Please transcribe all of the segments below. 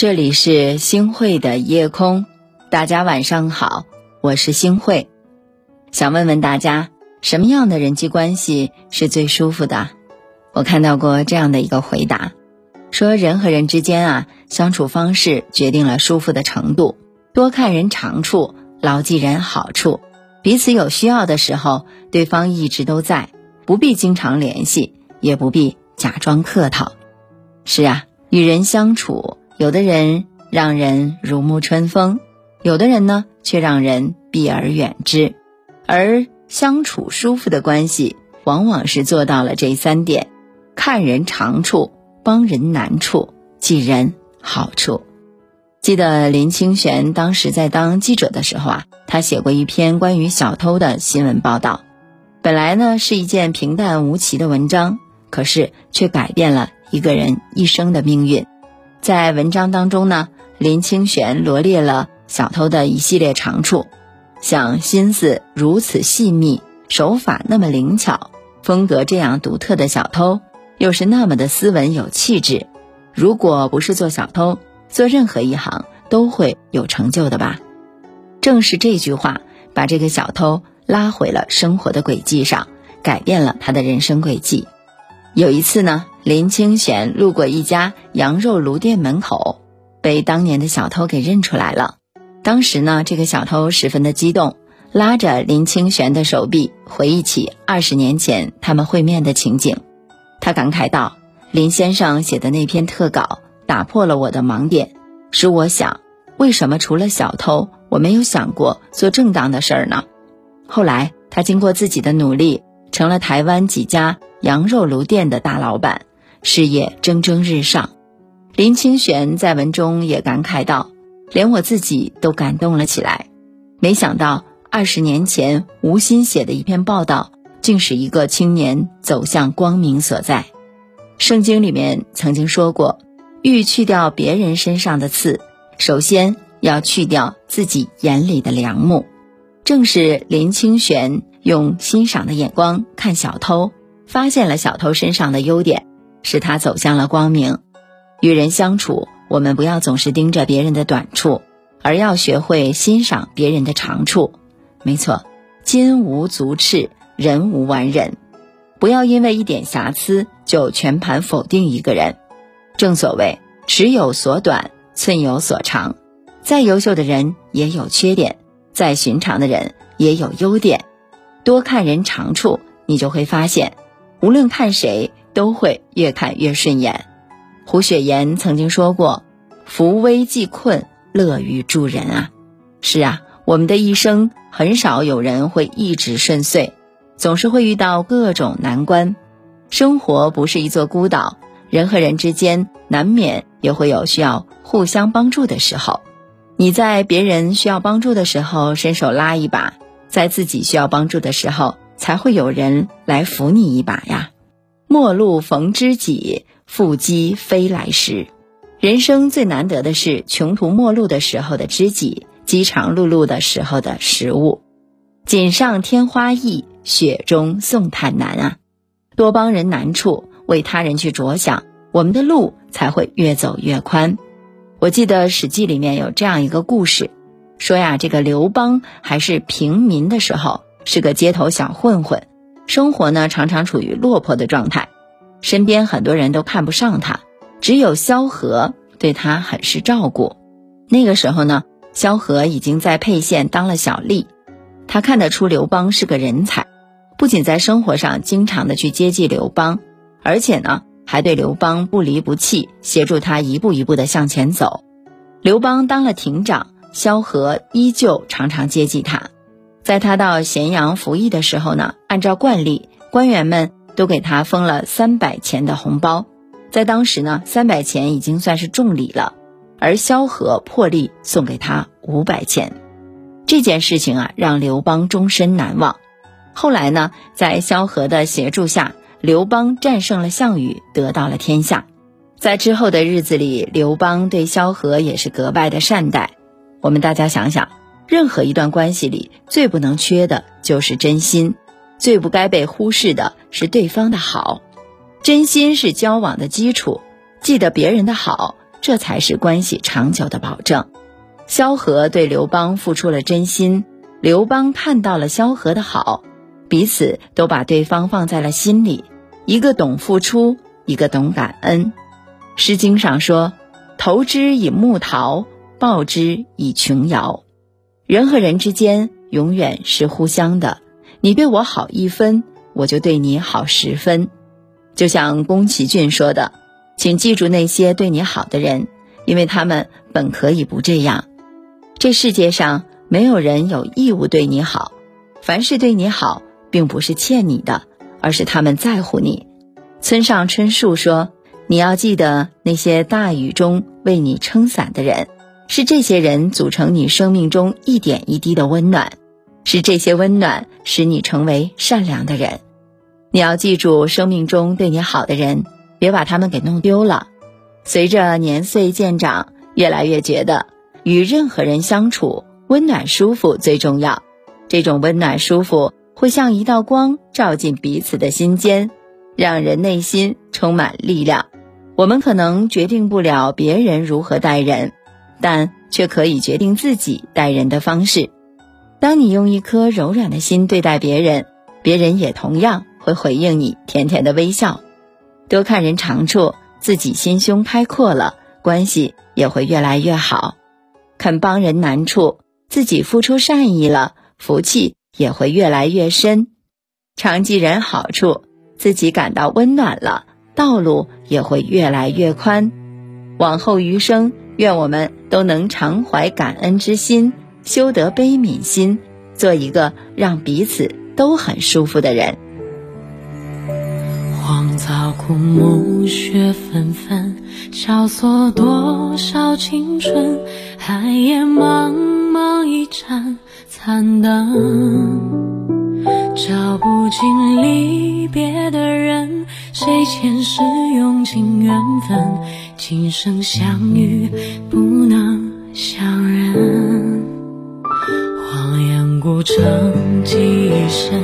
这里是星汇的夜空，大家晚上好，我是星汇。想问问大家，什么样的人际关系是最舒服的？我看到过这样的一个回答，说人和人之间啊，相处方式决定了舒服的程度。多看人长处，牢记人好处，彼此有需要的时候，对方一直都在，不必经常联系，也不必假装客套。是啊，与人相处。有的人让人如沐春风，有的人呢却让人避而远之。而相处舒服的关系，往往是做到了这三点：看人长处，帮人难处，记人好处。记得林清玄当时在当记者的时候啊，他写过一篇关于小偷的新闻报道。本来呢是一件平淡无奇的文章，可是却改变了一个人一生的命运。在文章当中呢，林清玄罗列了小偷的一系列长处，像心思如此细密、手法那么灵巧、风格这样独特的小偷，又是那么的斯文有气质。如果不是做小偷，做任何一行都会有成就的吧？正是这句话，把这个小偷拉回了生活的轨迹上，改变了他的人生轨迹。有一次呢。林清玄路过一家羊肉炉店门口，被当年的小偷给认出来了。当时呢，这个小偷十分的激动，拉着林清玄的手臂，回忆起二十年前他们会面的情景。他感慨道：“林先生写的那篇特稿打破了我的盲点，使我想，为什么除了小偷，我没有想过做正当的事儿呢？”后来，他经过自己的努力，成了台湾几家羊肉炉店的大老板。事业蒸蒸日上，林清玄在文中也感慨道：“连我自己都感动了起来。没想到二十年前吴昕写的一篇报道，竟使一个青年走向光明所在。圣经里面曾经说过，欲去掉别人身上的刺，首先要去掉自己眼里的梁木。正是林清玄用欣赏的眼光看小偷，发现了小偷身上的优点。”使他走向了光明。与人相处，我们不要总是盯着别人的短处，而要学会欣赏别人的长处。没错，金无足赤，人无完人。不要因为一点瑕疵就全盘否定一个人。正所谓尺有所短，寸有所长。再优秀的人也有缺点，再寻常的人也有优点。多看人长处，你就会发现，无论看谁。都会越看越顺眼。胡雪岩曾经说过：“扶危济困，乐于助人啊。”是啊，我们的一生很少有人会一直顺遂，总是会遇到各种难关。生活不是一座孤岛，人和人之间难免也会有需要互相帮助的时候。你在别人需要帮助的时候伸手拉一把，在自己需要帮助的时候，才会有人来扶你一把呀。陌路逢知己，腹肌非来时。人生最难得的是穷途末路的时候的知己，饥肠辘辘的时候的食物。锦上添花易，雪中送炭难啊！多帮人难处，为他人去着想，我们的路才会越走越宽。我记得《史记》里面有这样一个故事，说呀，这个刘邦还是平民的时候，是个街头小混混。生活呢，常常处于落魄的状态，身边很多人都看不上他，只有萧何对他很是照顾。那个时候呢，萧何已经在沛县当了小吏，他看得出刘邦是个人才，不仅在生活上经常的去接济刘邦，而且呢，还对刘邦不离不弃，协助他一步一步的向前走。刘邦当了亭长，萧何依旧常常接济他。在他到咸阳服役的时候呢，按照惯例，官员们都给他封了三百钱的红包。在当时呢，三百钱已经算是重礼了，而萧何破例送给他五百钱。这件事情啊，让刘邦终身难忘。后来呢，在萧何的协助下，刘邦战胜了项羽，得到了天下。在之后的日子里，刘邦对萧何也是格外的善待。我们大家想想。任何一段关系里最不能缺的就是真心，最不该被忽视的是对方的好。真心是交往的基础，记得别人的好，这才是关系长久的保证。萧何对刘邦付出了真心，刘邦看到了萧何的好，彼此都把对方放在了心里，一个懂付出，一个懂感恩。《诗经》上说：“投之以木桃，报之以琼瑶。”人和人之间永远是互相的，你对我好一分，我就对你好十分。就像宫崎骏说的。请记住那些对你好的人，因为他们本可以不这样。这世界上没有人有义务对你好，凡是对你好，并不是欠你的，而是他们在乎你。村上春树说：“你要记得那些大雨中为你撑伞的人，是这些人组成你生命中一点一滴的温暖，是这些温暖使你成为善良的人。你要记住生命中对你好的人。”别把他们给弄丢了。随着年岁渐长，越来越觉得与任何人相处，温暖舒服最重要。这种温暖舒服会像一道光照进彼此的心间，让人内心充满力量。我们可能决定不了别人如何待人，但却可以决定自己待人的方式。当你用一颗柔软的心对待别人，别人也同样会回应你甜甜的微笑。多看人长处，自己心胸开阔了，关系也会越来越好；肯帮人难处，自己付出善意了，福气也会越来越深；常记人好处，自己感到温暖了，道路也会越来越宽。往后余生，愿我们都能常怀感恩之心，修得悲悯心，做一个让彼此都很舒服的人。荒草枯木，雪纷纷，萧索多少青春。寒夜茫茫一盏残灯，照不尽离别的人。谁前世用尽缘分，今生相遇不能相认。荒烟孤城，几深，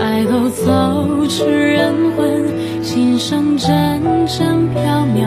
爱都走迟人魂。今生阵阵缥缈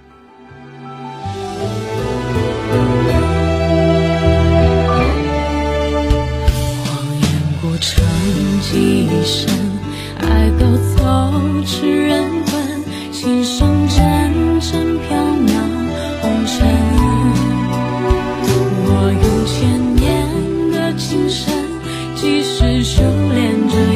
修炼着。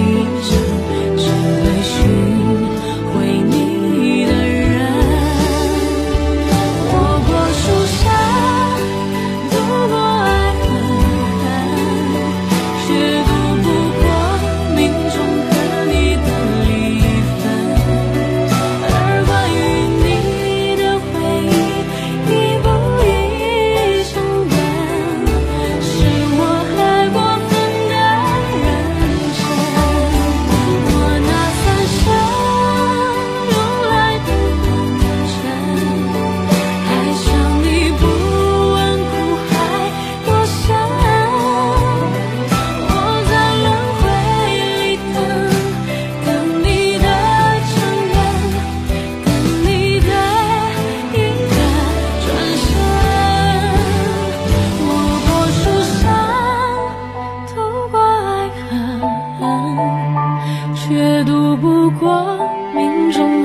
却渡不过命中